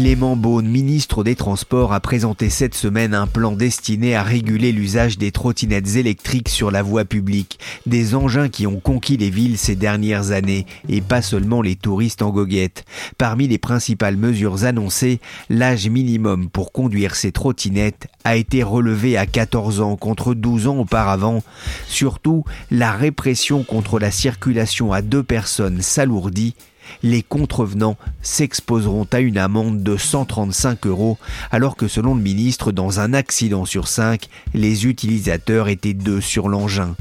Clément Beaune, ministre des Transports, a présenté cette semaine un plan destiné à réguler l'usage des trottinettes électriques sur la voie publique, des engins qui ont conquis les villes ces dernières années, et pas seulement les touristes en goguette. Parmi les principales mesures annoncées, l'âge minimum pour conduire ces trottinettes a été relevé à 14 ans contre 12 ans auparavant. Surtout, la répression contre la circulation à deux personnes s'alourdit les contrevenants s'exposeront à une amende de 135 euros, alors que selon le ministre, dans un accident sur cinq, les utilisateurs étaient deux sur l'engin.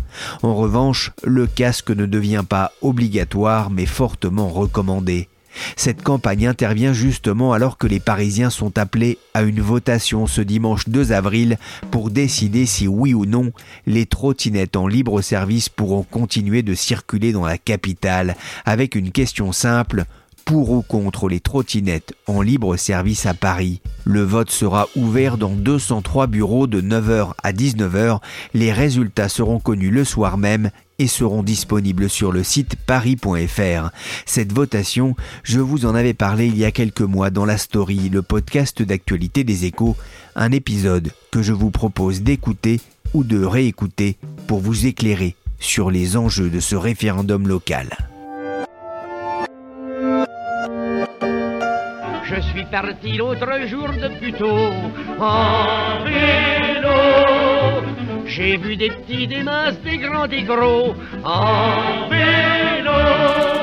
En revanche, le casque ne devient pas obligatoire mais fortement recommandé. Cette campagne intervient justement alors que les Parisiens sont appelés à une votation ce dimanche 2 avril pour décider si oui ou non les trottinettes en libre service pourront continuer de circuler dans la capitale avec une question simple pour ou contre les trottinettes en libre service à Paris? Le vote sera ouvert dans 203 bureaux de 9h à 19h. Les résultats seront connus le soir même et seront disponibles sur le site paris.fr. Cette votation, je vous en avais parlé il y a quelques mois dans la story, le podcast d'actualité des échos, un épisode que je vous propose d'écouter ou de réécouter pour vous éclairer sur les enjeux de ce référendum local. Je suis parti l'autre jour de en vélo. J'ai vu des petits, des masses, des grands, des gros en vélo.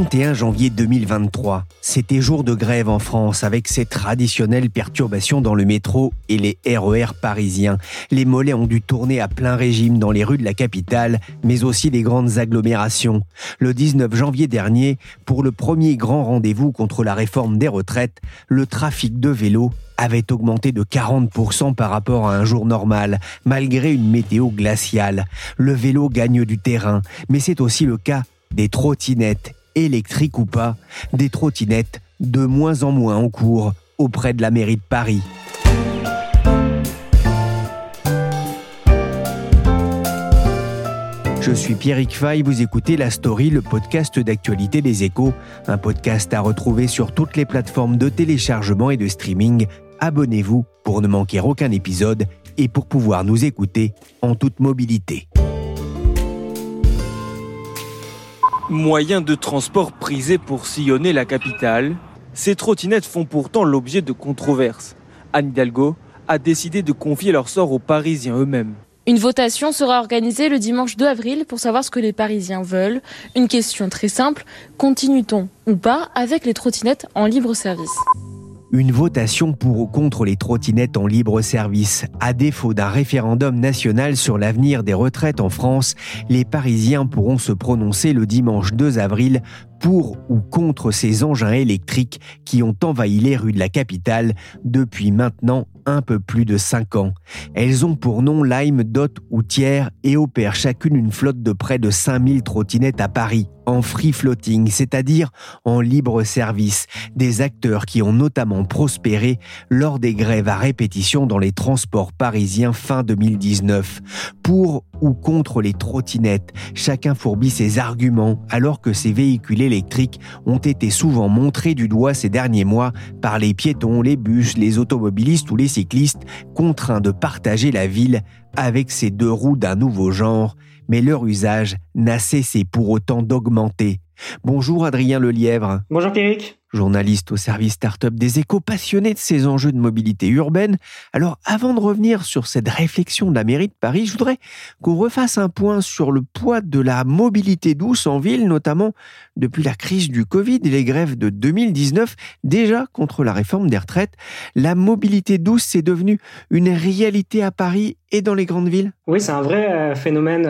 31 janvier 2023, c'était jour de grève en France avec ses traditionnelles perturbations dans le métro et les RER e parisiens. Les mollets ont dû tourner à plein régime dans les rues de la capitale, mais aussi les grandes agglomérations. Le 19 janvier dernier, pour le premier grand rendez-vous contre la réforme des retraites, le trafic de vélos avait augmenté de 40% par rapport à un jour normal, malgré une météo glaciale. Le vélo gagne du terrain, mais c'est aussi le cas des trottinettes électriques ou pas, des trottinettes de moins en moins en cours auprès de la mairie de Paris. Je suis Pierrick Fay, vous écoutez La Story, le podcast d'actualité des échos, un podcast à retrouver sur toutes les plateformes de téléchargement et de streaming. Abonnez-vous pour ne manquer aucun épisode et pour pouvoir nous écouter en toute mobilité. Moyen de transport prisé pour sillonner la capitale, ces trottinettes font pourtant l'objet de controverses. Anne Hidalgo a décidé de confier leur sort aux Parisiens eux-mêmes. Une votation sera organisée le dimanche 2 avril pour savoir ce que les Parisiens veulent. Une question très simple, continue-t-on ou pas avec les trottinettes en libre service? Une votation pour ou contre les trottinettes en libre service. À défaut d'un référendum national sur l'avenir des retraites en France, les Parisiens pourront se prononcer le dimanche 2 avril pour ou contre ces engins électriques qui ont envahi les rues de la capitale depuis maintenant un peu plus de 5 ans. Elles ont pour nom Lime, Dot ou Thiers et opèrent chacune une flotte de près de 5000 trottinettes à Paris en free floating, c'est-à-dire en libre service, des acteurs qui ont notamment prospéré lors des grèves à répétition dans les transports parisiens fin 2019. Pour ou contre les trottinettes, chacun fourbit ses arguments alors que ces véhicules électriques ont été souvent montrés du doigt ces derniers mois par les piétons, les bus, les automobilistes ou les cyclistes contraints de partager la ville avec ces deux roues d'un nouveau genre mais leur usage n'a cessé pour autant d'augmenter. Bonjour Adrien Lelièvre. Bonjour Pierrick journaliste au service start-up des échos, passionné de ces enjeux de mobilité urbaine. Alors, avant de revenir sur cette réflexion de la mairie de Paris, je voudrais qu'on refasse un point sur le poids de la mobilité douce en ville, notamment depuis la crise du Covid et les grèves de 2019, déjà contre la réforme des retraites. La mobilité douce, c'est devenu une réalité à Paris et dans les grandes villes? Oui, c'est un vrai euh, phénomène.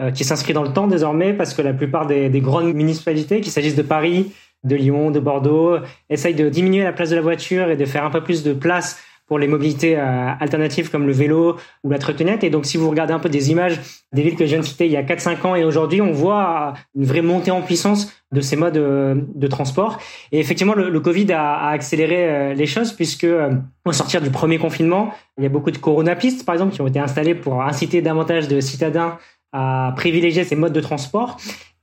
Euh, qui s'inscrit dans le temps désormais parce que la plupart des, des grandes municipalités, qu'il s'agisse de Paris, de Lyon, de Bordeaux, essayent de diminuer la place de la voiture et de faire un peu plus de place pour les mobilités euh, alternatives comme le vélo ou la trottinette. Et donc, si vous regardez un peu des images des villes que je viens de citer il y a 4-5 ans et aujourd'hui, on voit une vraie montée en puissance de ces modes euh, de transport. Et effectivement, le, Covid a, accéléré euh, les choses puisque au sortir du premier confinement, il y a beaucoup de coronapistes, par exemple, qui ont été installées pour inciter davantage de citadins à privilégier ces modes de transport.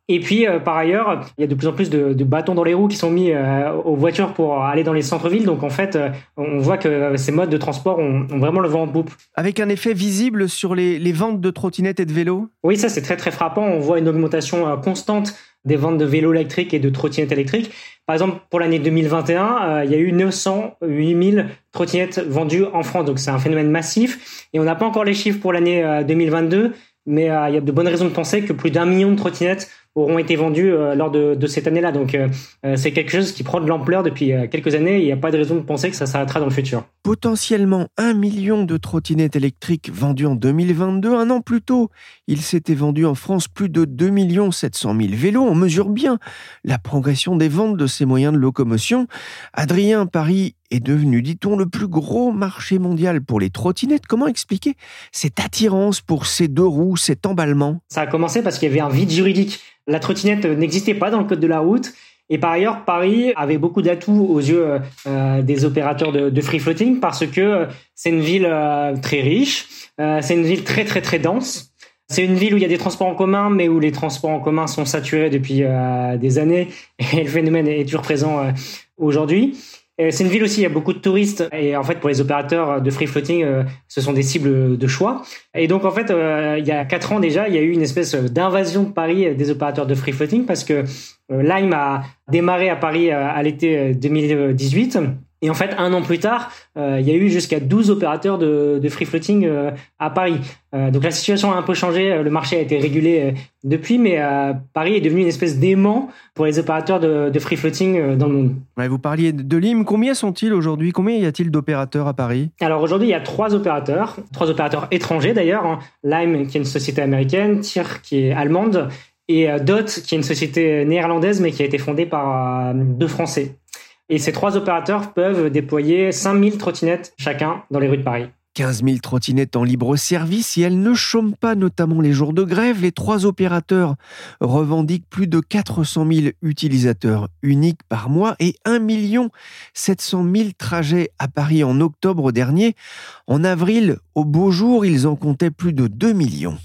Et puis, euh, par ailleurs, il y a de plus en plus de, de, bâtons dans les roues qui sont mis euh, aux voitures pour aller dans les centres-villes. Donc, en fait, euh, on voit que ces modes de transport ont, ont, vraiment le vent en poupe. Avec un effet visible sur les, les ventes de trottinettes et de vélos? Oui, ça, c'est très, très frappant. On voit une augmentation constante des ventes de vélos électriques et de trottinettes électriques. Par exemple, pour l'année 2021, il y a eu 908 000 trottinettes vendues en France. Donc, c'est un phénomène massif. Et on n'a pas encore les chiffres pour l'année 2022 mais il y a de bonnes raisons de penser que plus d'un million de trottinettes auront été vendus euh, lors de, cette année-là. Donc euh, euh, c'est quelque chose qui prend de l'ampleur depuis quelques années. il n'y a pas de raison de penser que ça s'arrêtera dans le futur. Potentiellement un million de trottinettes électriques vendues en 2022. Un an plus tôt, il s'était vendu en France plus de 2 700 000 vélos. On mesure bien la progression des ventes de ces moyens de locomotion. Adrien, Paris est devenu, dit-on, le plus gros marché mondial pour les trottinettes. Comment expliquer cette attirance pour ces deux roues, cet emballement? Ça a commencé parce qu'il y avait un vide juridique la trottinette n'existait pas dans le code de la route. Et par ailleurs, Paris avait beaucoup d'atouts aux yeux euh, des opérateurs de, free floating parce que euh, c'est une ville euh, très riche, c'est une ville très très très dense. C'est une ville où il y a des transports en commun, mais où les transports en commun sont saturés depuis des années et le phénomène est toujours présent aujourd'hui. C'est une ville aussi, il y a beaucoup de touristes et en fait pour les opérateurs de free floating, euh, ce sont des cibles de choix. Et donc en fait, euh, il y a quatre ans déjà, il y a eu une espèce d'invasion de Paris des opérateurs de free floating parce que euh, Lime a démarré à Paris à l'été 2018 et en fait, un an plus tard, euh, il y a eu jusqu'à 12 opérateurs de, free floating euh, à Paris. Euh, donc la situation a un peu changé, le marché a été régulé depuis, mais Paris est devenu une espèce d'aimant pour les opérateurs de, free floating dans le monde. vous parliez de Lim, combien sont-ils aujourd'hui? Combien y a-t-il d'opérateurs à Paris? Alors aujourd'hui, il y a trois opérateurs, trois opérateurs étrangers d'ailleurs. Hein. Lime, qui est une société américaine, TIR, qui est allemande, et Dot, qui est une société néerlandaise, mais qui a été fondée par deux Français. Et ces trois opérateurs peuvent déployer 5000 trottinettes chacun dans les rues de Paris. 15 000 trottinettes en libre service et elles ne chôment pas, notamment les jours de grève. Les trois opérateurs revendiquent plus de 400 000 utilisateurs uniques par mois et 1 700 000 trajets à Paris en octobre dernier. En avril, au beau jour, ils en comptaient plus de 2 millions.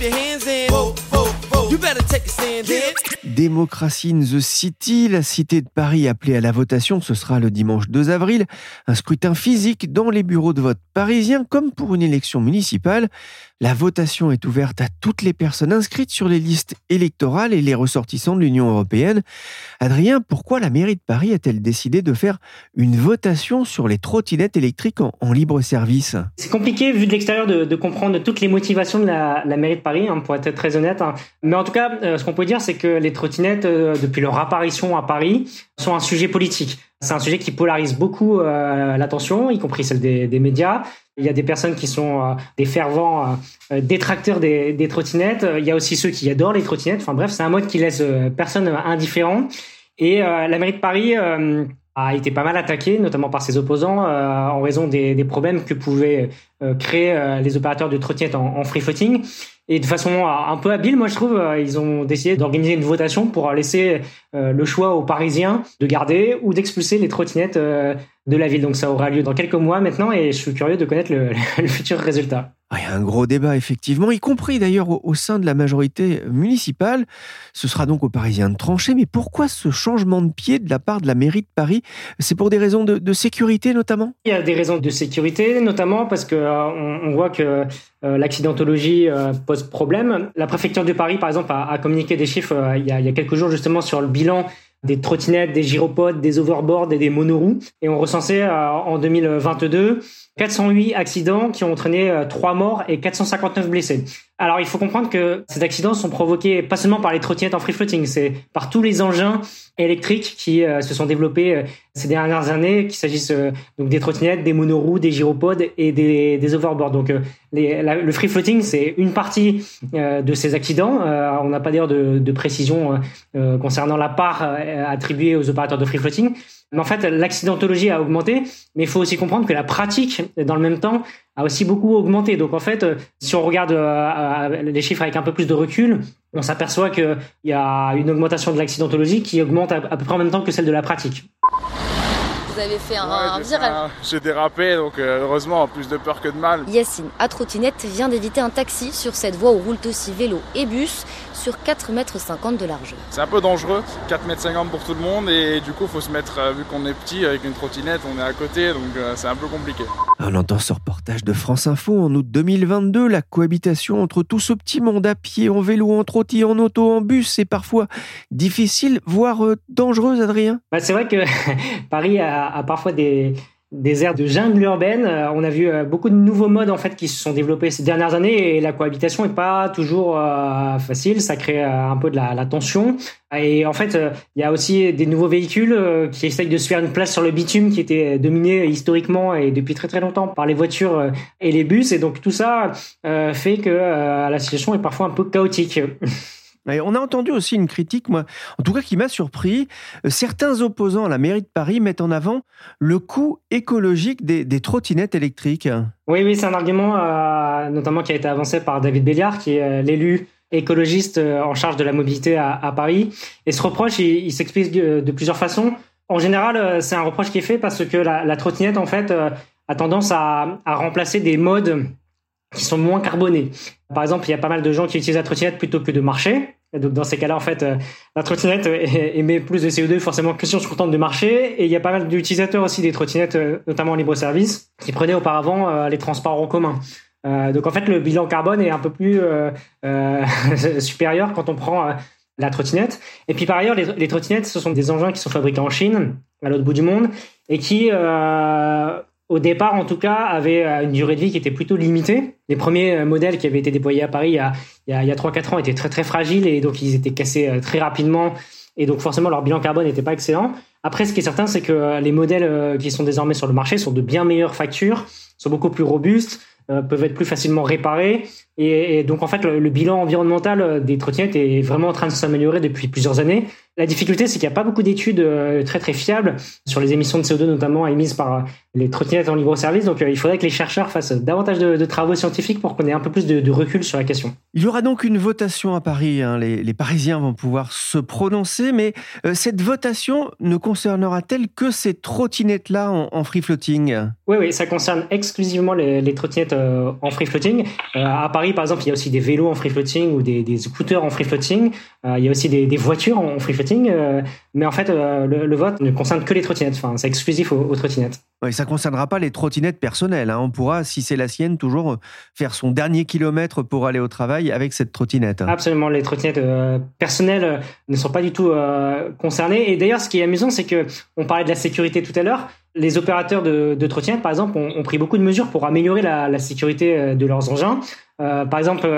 your hands in. Vote, vote, vote. You better take a stand in. Démocratie in the City, la cité de Paris appelée à la votation, ce sera le dimanche 2 avril. Un scrutin physique dans les bureaux de vote parisiens, comme pour une élection municipale. La votation est ouverte à toutes les personnes inscrites sur les listes électorales et les ressortissants de l'Union européenne. Adrien, pourquoi la mairie de Paris a-t-elle décidé de faire une votation sur les trottinettes électriques en, libre service? C'est compliqué vu de l'extérieur de, comprendre toutes les motivations de la, mairie de Paris, hein, pour être très honnête. Hein. Mais en tout cas, euh, ce qu'on peut dire, c'est que les trottinettes, euh, depuis leur apparition à Paris, sont un sujet politique. C'est un sujet qui polarise beaucoup euh, l'attention, y compris celle des, médias. Il y a des personnes qui sont euh, des fervents détracteurs des, trottinettes. Il y a aussi ceux qui adorent les trottinettes. Enfin bref, c'est un mode qui laisse personne indifférent. Et la mairie de Paris a été pas mal attaqué, notamment par ses opposants, en raison des, problèmes que pouvaient créer les opérateurs de trottinettes en, en free floating. Et de façon un peu habile, moi je trouve, ils ont décidé d'organiser une votation pour laisser le choix aux Parisiens de garder ou d'expulser les trottinettes de la ville. Donc ça aura lieu dans quelques mois maintenant et je suis curieux de connaître le, futur résultat. Il y a un gros débat, effectivement, y compris d'ailleurs au, sein de la majorité municipale. Ce sera donc aux Parisiens de trancher. Mais pourquoi ce changement de pied de la part de la mairie de Paris? C'est pour des raisons de, sécurité notamment? Il y a des raisons de sécurité, notamment parce que euh, on, voit que euh, l'accidentologie euh, pose problème. La préfecture de Paris, par exemple, a, communiqué des chiffres il y, a, il y a quelques jours justement sur le bilan des trottinettes, des gyropodes, des overboards et des monoroues. Et on recensait euh, en 2022 408 accidents qui ont entraîné 3 morts et 459 blessés. Alors il faut comprendre que ces accidents sont provoqués pas seulement par les trottinettes en free floating, c'est par tous les engins électriques qui se sont développés ces dernières années, qu'il s'agisse donc des trottinettes, des monoroues, des gyropodes et des, des overboards. Donc le free floating c'est une partie de ces accidents. on n'a pas d'ailleurs de, précision concernant la part attribuée aux opérateurs de free floating. En fait, l'accidentologie a augmenté, mais il faut aussi comprendre que la pratique, dans le même temps, a aussi beaucoup augmenté. Donc en fait, si on regarde euh, les chiffres avec un peu plus de recul, on s'aperçoit qu'il y a une augmentation de l'accidentologie qui augmente à peu près en même temps que celle de la pratique vous avez fait un. J'ai dérapé, donc euh, heureusement, plus de peur que de mal. Yacine, à trottinette, vient d'éviter un taxi sur cette voie où roulent aussi vélo et bus sur 4,50 m de largeur. C'est un peu dangereux, 4,50 m pour tout le monde, et du coup, il faut se mettre, euh, vu qu'on est petit, avec une trottinette, on est à côté, donc euh, c'est un peu compliqué. On entend ce reportage de France Info en août 2022, la cohabitation entre tout ce petit monde à pied, en vélo, en trottinette, en auto, en bus, c'est parfois difficile, voire dangereuse, Adrien? Bah, C'est vrai que Paris a parfois des, des aires de jungle urbaine. Euh, on a vu euh, beaucoup de nouveaux modes en fait qui se sont développés ces dernières années et la cohabitation est pas toujours euh, facile. Ça crée un peu de la, tension. Et en fait, il y a aussi des nouveaux véhicules qui essayent de se faire une place sur le bitume qui était dominé historiquement et depuis très très longtemps par les voitures et les bus. Et donc tout ça fait que la situation est parfois un peu chaotique. on a entendu aussi une critique, moi, en tout cas qui m'a surpris. Euh, certains opposants à la mairie de Paris mettent en avant le coût écologique des, trottinettes électriques. Oui, oui, c'est un argument euh, notamment qui a été avancé par David Béliard, qui est euh, l'élu écologiste en charge de la mobilité à, Paris. Et ce reproche, il, s'explique de, plusieurs façons. En général, c'est un reproche qui est fait parce que la, trottinette, en fait, a tendance à, à remplacer des modes qui sont moins carbonés. Par exemple, il y a pas mal de gens qui utilisent la trottinette plutôt que de marcher. Donc dans ces cas-là, en fait, euh, la trottinette émet plus de CO2 forcément que si on se contente de marcher. Et il y a pas mal d'utilisateurs aussi des trottinettes, euh, notamment en libre-service, qui prenaient auparavant euh, les transports en commun. donc en fait, le bilan carbone est un peu plus supérieur quand on prend la trottinette. Et puis par ailleurs, les, les, trottinettes, ce sont des engins qui sont fabriqués en Chine, à l'autre bout du monde, et qui au départ, en tout cas, avait euh, une durée de vie qui était plutôt limitée. Les premiers euh, modèles qui avaient été déployés à Paris il y a, il y a, 3-4 ans étaient très très fragiles et donc ils étaient cassés euh, très rapidement et donc forcément leur bilan carbone n'était pas excellent. Après, ce qui est certain, c'est que les modèles qui sont désormais sur le marché sont de bien meilleures factures, sont beaucoup plus robustes, peuvent être plus facilement réparés et, donc en fait le, bilan environnemental des trottinettes est vraiment en train de s'améliorer depuis plusieurs années. La difficulté, c'est qu'il n'y a pas beaucoup d'études euh, très très fiables sur les émissions de CO2, notamment émises par euh, les trottinettes en libre service. Donc, euh, il faudrait que les chercheurs fassent davantage de, travaux scientifiques pour qu'on ait un peu plus de, recul sur la question. Il y aura donc une votation à Paris. Hein. Les, Parisiens vont pouvoir se prononcer, mais cette votation ne concernera-t-elle que ces trottinettes-là en, free floating Oui, oui, ça concerne exclusivement les, trottinettes en free floating. à Paris, par exemple, il y a aussi des vélos en free floating ou des, scooters en free floating. il y a aussi des, des voitures en free floating euh, mais en fait, euh, le, vote ne concerne que les trottinettes. Enfin, c'est exclusif aux, trottinettes. Oui, ça concernera pas les trottinettes personnelles. Hein. On pourra, si c'est la sienne, toujours euh, faire son dernier kilomètre pour aller au travail avec cette trottinette. Absolument, les trottinettes personnelles ne sont pas du tout concernées. Et d'ailleurs, ce qui est amusant, c'est que on parlait de la sécurité tout à l'heure. Les opérateurs de, trottinettes, par exemple, ont, pris beaucoup de mesures pour améliorer la, sécurité de leurs engins. Euh, par exemple,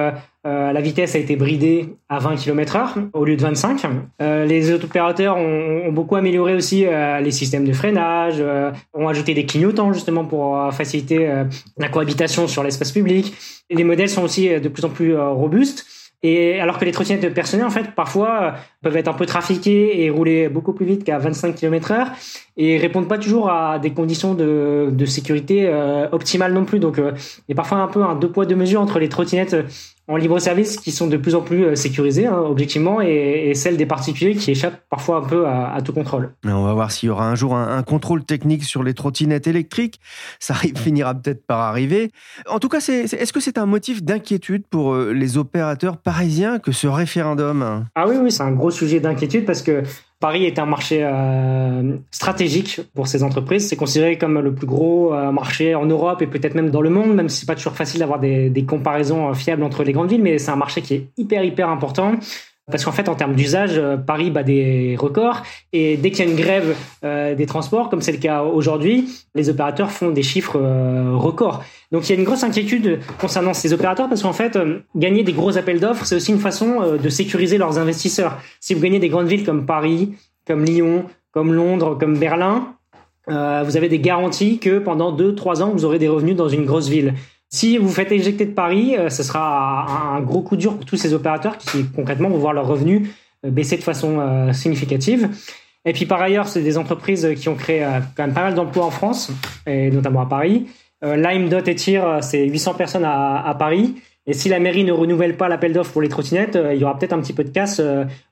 euh, euh, la vitesse a été bridée à 20 km/h au lieu de 25. les opérateurs ont, ont, beaucoup amélioré aussi les systèmes de freinage, ont ajouté des clignotants justement pour faciliter la cohabitation sur l'espace public. Et les modèles sont aussi de plus en plus robustes. Et alors que les trottinettes personnelles, en fait, parfois peuvent être un peu trafiquées et rouler beaucoup plus vite qu'à 25 km heure et répondent pas toujours à des conditions de, de sécurité euh, optimales non plus. Donc, euh, il y a parfois un peu un deux poids deux mesures entre les trottinettes en libre service qui sont de plus en plus euh, sécurisées, hein, objectivement, et, celles des particuliers qui échappent parfois un peu à, tout contrôle. On va voir s'il y aura un jour un, contrôle technique sur les trottinettes électriques. Ça finira peut-être par arriver. En tout cas, est-ce que c'est un motif d'inquiétude pour les opérateurs parisiens que ce référendum? Ah oui, oui, c'est un gros sujet d'inquiétude parce que Paris est un marché euh, stratégique pour ces entreprises. C'est considéré comme le plus gros euh, marché en Europe et peut-être même dans le monde, même si c'est pas toujours facile d'avoir des, des, comparaisons euh, fiables entre les grandes villes, mais c'est un marché qui est hyper hyper important. Parce qu'en fait, en termes d'usage, euh, Paris bat des records. Et dès qu'il y a une grève euh, des transports, comme c'est le cas aujourd'hui, les opérateurs font des chiffres euh, records. Donc il y a une grosse inquiétude concernant ces opérateurs parce qu'en fait, gagner des gros appels d'offres, c'est aussi une façon de sécuriser leurs investisseurs. Si vous gagnez des grandes villes comme Paris, comme Lyon, comme Londres, comme Berlin, vous avez des garanties que pendant 2-3 ans, vous aurez des revenus dans une grosse ville. Si vous faites éjecter de Paris, euh, ce sera un gros coup dur pour tous ces opérateurs qui concrètement vont voir leurs revenus euh, baisser de façon euh, significative. Et puis par ailleurs, c'est des entreprises qui ont créé quand même pas mal d'emplois en France, et notamment à Paris. Lime, Dot et Tir, c'est 800 personnes à, Paris. Et si la mairie ne renouvelle pas l'appel d'offres pour les trottinettes, il y aura peut-être un petit peu de casse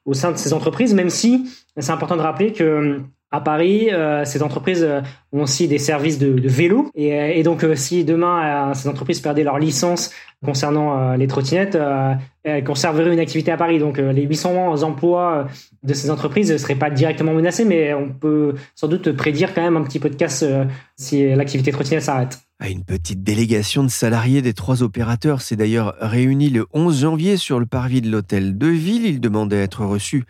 au sein de ces entreprises, même si c'est important de rappeler que à Paris, euh, ces entreprises euh, ont aussi des services de, de vélo. Et, euh, et donc, si demain, ces entreprises perdaient leur licence concernant les trottinettes, elles conserveraient une activité à Paris. Donc, les 800 emplois de ces entreprises ne seraient pas directement menacés, mais on peut sans doute prédire quand même un petit peu de casse si l'activité trottinette s'arrête. Une petite délégation de salariés des trois opérateurs s'est d'ailleurs réunie le 11 janvier sur le parvis de l'hôtel de ville. Ils demandaient à être reçus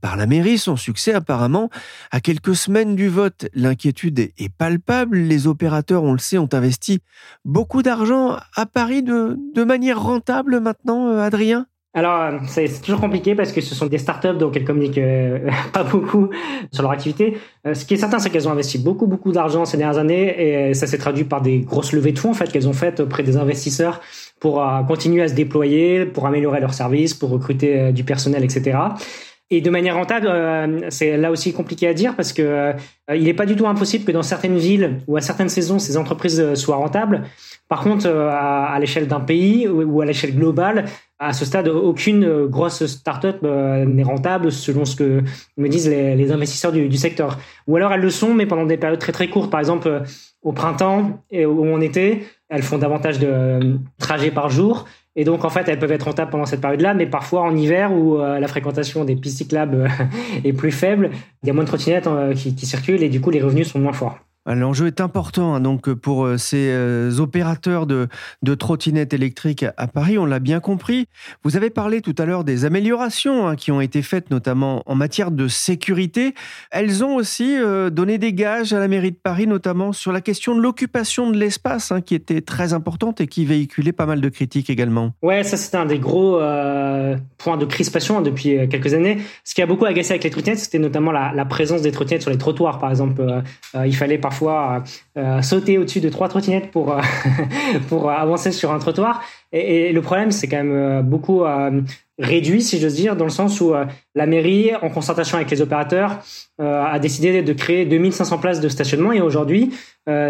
par la mairie. Son succès, apparemment, à quelques semaines du vote, l'inquiétude est palpable. Les opérateurs, on le sait, ont investi beaucoup d'argent à Paris de, de manière rentable maintenant, euh, Adrien? Alors, c'est toujours compliqué parce que ce sont des startups, donc elles communiquent euh, pas beaucoup sur leur activité. Euh, ce qui est certain, c'est qu'elles ont investi beaucoup, beaucoup d'argent ces dernières années et ça s'est traduit par des grosses levées de fonds en fait qu'elles ont faites auprès des investisseurs pour euh, continuer à se déployer, pour améliorer leurs services, pour recruter du personnel, etc. Et de manière rentable, c'est là aussi compliqué à dire parce que il n'est pas du tout impossible que dans certaines villes ou à certaines saisons, ces entreprises soient rentables. Par contre, à, l'échelle d'un pays ou à l'échelle globale, à ce stade, aucune euh, grosse start-up euh, n'est rentable selon ce que me disent les, investisseurs du, secteur. Ou alors elles le sont, mais pendant des périodes très très courtes. Par exemple, euh, au printemps et où en été, elles font davantage de trajets par jour. Et donc, en fait, elles peuvent être rentables pendant cette période-là, mais parfois en hiver où la fréquentation des pistes cyclables est plus faible, il y a moins de trottinettes qui circulent et du coup, les revenus sont moins forts. L'enjeu est important hein, donc pour euh, ces euh, opérateurs de, trottinettes électriques à Paris, on l'a bien compris. Vous avez parlé tout à l'heure des améliorations hein, qui ont été faites notamment en matière de sécurité. Elles ont aussi euh, donné des gages à la mairie de Paris, notamment sur la question de l'occupation de l'espace, hein, qui était très importante et qui véhiculait pas mal de critiques également. Ouais, ça c'était un des gros points de crispation depuis quelques années. Ce qui a beaucoup agacé avec les trottinettes, c'était notamment la, la, présence des trottinettes sur les trottoirs, par exemple. il fallait parfois fois euh, sauter au-dessus de trois trottinettes pour, euh, pour avancer sur un trottoir. Et, le problème, c'est quand même euh, beaucoup réduit, si j'ose dire, dans le sens où la mairie, en concertation avec les opérateurs, a décidé de créer 2500 places de stationnement. Et aujourd'hui,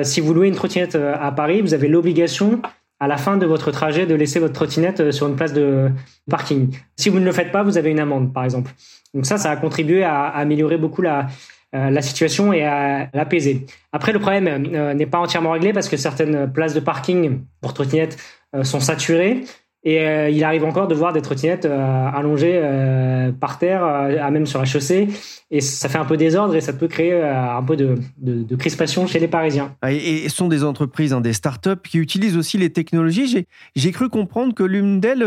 si vous louez une trottinette à Paris, vous avez l'obligation à la fin de votre trajet de laisser votre trottinette sur une place de parking. Si vous ne le faites pas, vous avez une amende, par exemple. Donc ça, ça a contribué à améliorer beaucoup la, euh, la situation et à l'apaiser. Après, le problème euh, n'est pas entièrement réglé parce que certaines places de parking pour trottinettes euh, sont saturées et euh, il arrive encore de voir des trottinettes euh, allongées euh, par terre, à même sur la chaussée. Et ça fait un peu désordre et ça peut créer un peu de, de, crispation chez les Parisiens. Ah, et, ce sont des entreprises, hein, des startups qui utilisent aussi les technologies. J'ai cru comprendre que l'une d'elles,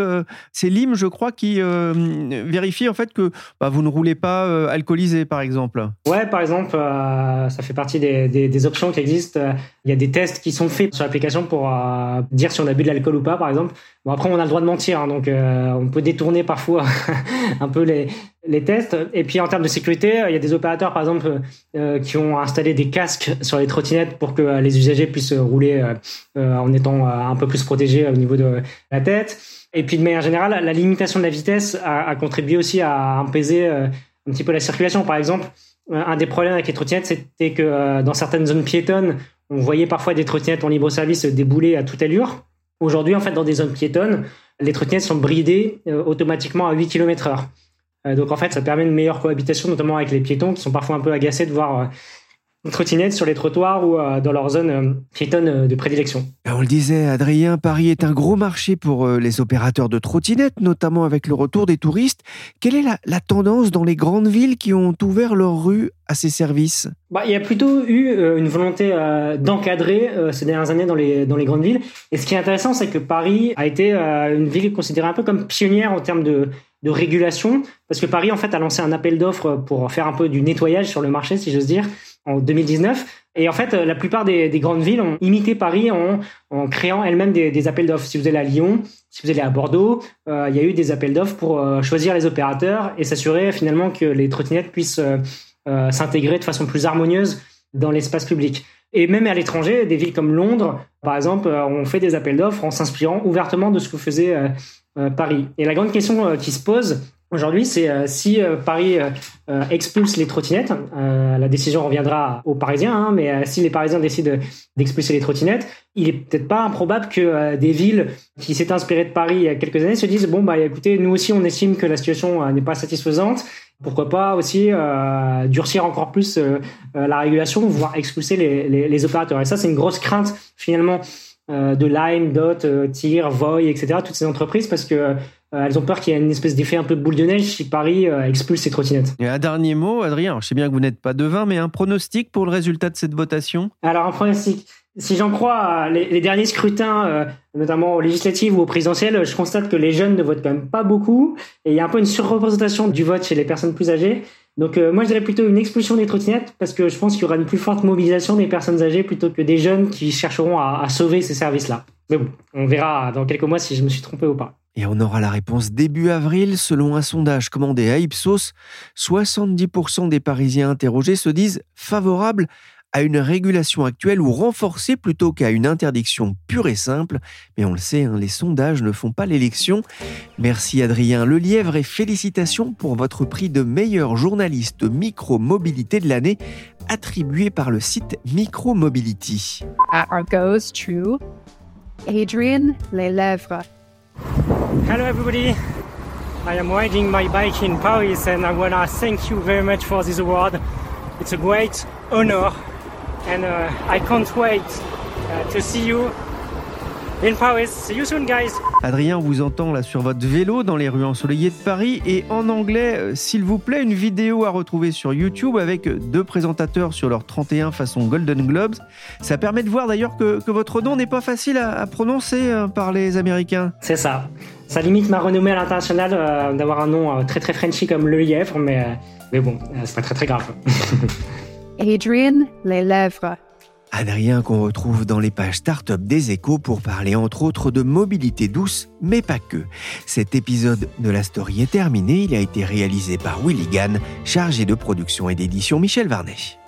c'est LIM, je crois, qui vérifie en fait que bah, vous ne roulez pas alcoolisé, par exemple. Ouais, par exemple, ça fait partie des, des, des, options qui existent. Il y a des tests qui sont faits sur l'application pour dire si on a bu de l'alcool ou pas, par exemple. Bon, après, on a le droit de mentir, hein, donc euh, on peut détourner parfois un peu les, tests. Et puis en termes de sécurité, il y a des opérateurs, par exemple, euh, qui ont installé des casques sur les trottinettes pour que les usagers puissent rouler euh, en étant un peu plus protégés au niveau de la tête. Et puis de manière générale, la limitation de la vitesse a, a contribué aussi à apaiser un petit peu la circulation. Par exemple, un des problèmes avec les trottinettes, c'était que dans certaines zones piétonnes, on voyait parfois des trottinettes en libre service débouler à toute allure. Aujourd'hui, en fait, dans des zones piétonnes, les trottinettes sont bridées euh, automatiquement à 8 km heure. Euh, donc, en fait, ça permet une meilleure cohabitation, notamment avec les piétons qui sont parfois un peu agacés de voir euh, une trottinette sur les trottoirs ou dans leur zone piétonne de prédilection. On le disait, Adrien, Paris est un gros marché pour les opérateurs de trottinettes, notamment avec le retour des touristes. Quelle est la, tendance dans les grandes villes qui ont ouvert leurs rues à ces services? Bah, Il y a plutôt eu une volonté d'encadrer ces dernières années dans les, dans les grandes villes. Et ce qui est intéressant, c'est que Paris a été une ville considérée un peu comme pionnière en termes de de régulation, parce que Paris en fait a lancé un appel d'offres pour faire un peu du nettoyage sur le marché, si j'ose dire, en 2019. Et en fait, la plupart des, grandes villes ont imité Paris en, créant elles-mêmes des, appels d'offres. Si vous allez à Lyon, si vous allez à Bordeaux, euh, il y a eu des appels d'offres pour euh, choisir les opérateurs et s'assurer finalement que les trottinettes puissent euh, s'intégrer de façon plus harmonieuse dans l'espace public. Et même à l'étranger, des villes comme Londres, par exemple, ont fait des appels d'offres en s'inspirant ouvertement de ce que faisait Paris. Et la grande question qui se pose, Aujourd'hui, c'est euh, si euh, Paris euh, expulse les trottinettes, la décision reviendra aux Parisiens, hein, mais si les Parisiens décident d'expulser les trottinettes, il est peut-être pas improbable que des villes qui s'étaient inspirées de Paris il y a quelques années se disent bon bah écoutez, nous aussi on estime que la situation n'est pas satisfaisante. Pourquoi pas aussi durcir encore plus la régulation, voire expulser les, les, les opérateurs. Et ça, c'est une grosse crainte finalement de Lime, Dot, Tir, Voy, etc. Toutes ces entreprises parce que euh, elles ont peur qu'il y ait une espèce d'effet un peu boule de neige si Paris euh, expulse ses trottinettes. Et un dernier mot, Adrien, je sais bien que vous n'êtes pas devin, mais un pronostic pour le résultat de cette votation? Alors, un pronostic. Si j'en crois les, derniers scrutins, euh, notamment aux législatives ou aux présidentielles, je constate que les jeunes ne votent quand même pas beaucoup et il y a un peu une surreprésentation du vote chez les personnes plus âgées. Donc moi je dirais plutôt une expulsion des trottinettes parce que je pense qu'il y aura une plus forte mobilisation des personnes âgées plutôt que des jeunes qui chercheront à, à sauver ces services-là. Mais bon, on verra dans quelques mois si je me suis trompé ou pas. Et on aura la réponse début avril. Selon un sondage commandé à Ipsos, 70% des Parisiens interrogés se disent favorables à une régulation actuelle ou renforcée plutôt qu'à une interdiction pure et simple. Mais on le sait, hein, les sondages ne font pas l'élection. Merci Adrien Lelièvre et félicitations pour votre prix de meilleur journaliste micro-mobilité de l'année attribué par le site Micromobility. goes to Adrien Lelièvre. Hello everybody. I am riding my bike in Paris and I wanna thank you very much for this award. It's a great honor and uh, I can't wait uh, to see you in Paris. See you soon guys. Adrien vous entend là sur votre vélo dans les rues ensoleillées de Paris et en anglais, euh, s'il vous plaît, une vidéo à retrouver sur YouTube avec deux présentateurs sur leurs 31 façon Golden Globes. Ça permet de voir d'ailleurs que, votre nom n'est pas facile à, prononcer euh, par les Américains. C'est ça. Ça limite ma renommée à l'international euh, d'avoir un nom très très Frenchy comme Le Lièvre, mais, mais bon, c'est pas très très grave. Adrian Les Lèvres. Adrien qu'on retrouve dans les pages start-up des échos pour parler entre autres de mobilité douce, mais pas que. Cet épisode de la story est terminé, il a été réalisé par Willy Gann, chargé de production et d'édition Michel Varnet.